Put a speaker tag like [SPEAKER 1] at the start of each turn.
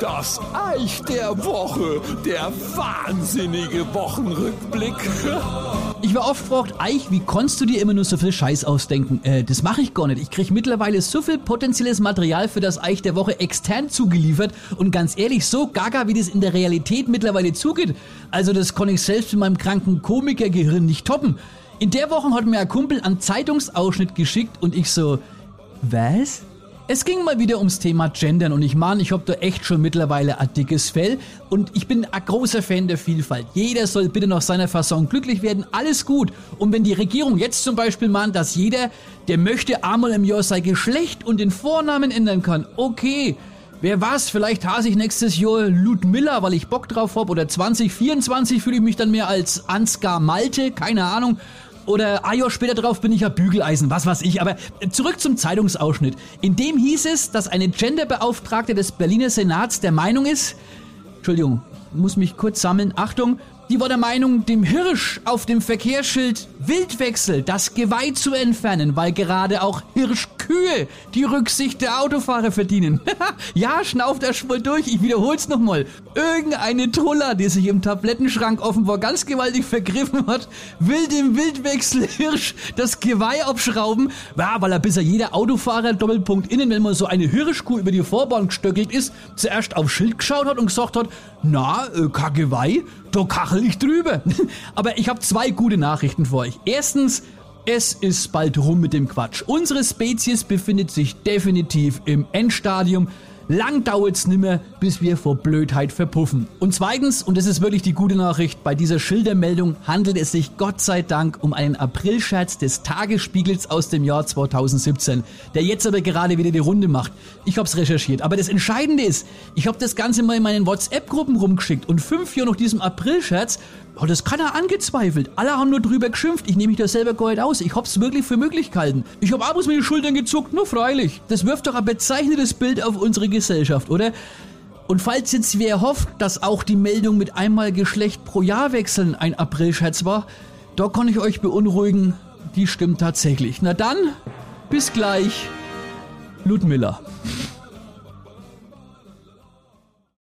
[SPEAKER 1] Das Eich der Woche, der wahnsinnige Wochenrückblick.
[SPEAKER 2] Ich war oft gefragt, Eich, wie konntest du dir immer nur so viel Scheiß ausdenken? Äh, das mache ich gar nicht. Ich kriege mittlerweile so viel potenzielles Material für das Eich der Woche extern zugeliefert und ganz ehrlich, so gaga, wie das in der Realität mittlerweile zugeht. Also das kann ich selbst in meinem kranken Komikergehirn nicht toppen. In der Woche hat mir ein Kumpel einen Zeitungsausschnitt geschickt und ich so, was? Es ging mal wieder ums Thema Gendern und ich meine, ich hab da echt schon mittlerweile ein dickes Fell und ich bin ein großer Fan der Vielfalt. Jeder soll bitte nach seiner Fasson glücklich werden, alles gut. Und wenn die Regierung jetzt zum Beispiel mahnt, dass jeder, der möchte, einmal im Jahr sein Geschlecht und den Vornamen ändern kann, okay. Wer weiß, vielleicht hase ich nächstes Jahr Ludmilla, weil ich Bock drauf hab, oder 2024 fühle ich mich dann mehr als Ansgar Malte, keine Ahnung. Oder ein Jahr später drauf bin ich ja Bügeleisen, was weiß ich. Aber zurück zum Zeitungsausschnitt. In dem hieß es, dass eine Genderbeauftragte des Berliner Senats der Meinung ist, Entschuldigung, muss mich kurz sammeln, Achtung, die war der Meinung, dem Hirsch auf dem Verkehrsschild Wildwechsel das Geweih zu entfernen, weil gerade auch Hirschkühe die Rücksicht der Autofahrer verdienen. ja, schnauft er schwul durch, ich wiederhol's nochmal. Irgendeine Truller, die sich im Tablettenschrank offenbar ganz gewaltig vergriffen hat, will dem Wildwechselhirsch das Geweih abschrauben, ja, weil er bisher jeder Autofahrer Doppelpunkt innen, wenn man so eine Hirschkuh über die Vorbahn gestöckelt ist, zuerst aufs Schild geschaut hat und gesagt hat, na, äh, kein Geweih, da kachel ich drüber. Aber ich habe zwei gute Nachrichten für euch. Erstens, es ist bald rum mit dem Quatsch. Unsere Spezies befindet sich definitiv im Endstadium. Lang dauert's nimmer, bis wir vor Blödheit verpuffen. Und zweitens, und das ist wirklich die gute Nachricht, bei dieser Schildermeldung handelt es sich Gott sei Dank um einen Aprilscherz des Tagesspiegels aus dem Jahr 2017, der jetzt aber gerade wieder die Runde macht. Ich hab's recherchiert, aber das Entscheidende ist, ich hab das Ganze mal in meinen WhatsApp-Gruppen rumgeschickt und fünf Jahre nach diesem Aprilscherz Oh, das kann er angezweifelt. Alle haben nur drüber geschimpft. Ich nehme mich da selber gar nicht aus. Ich hab's wirklich für möglich gehalten. Ich hab abends mit den Schultern gezuckt, nur freilich. Das wirft doch ein bezeichnetes Bild auf unsere Gesellschaft, oder? Und falls jetzt wer hofft, dass auch die Meldung mit einmal Geschlecht pro Jahr wechseln ein Aprilscherz war, da kann ich euch beunruhigen, die stimmt tatsächlich. Na dann, bis gleich, Ludmilla.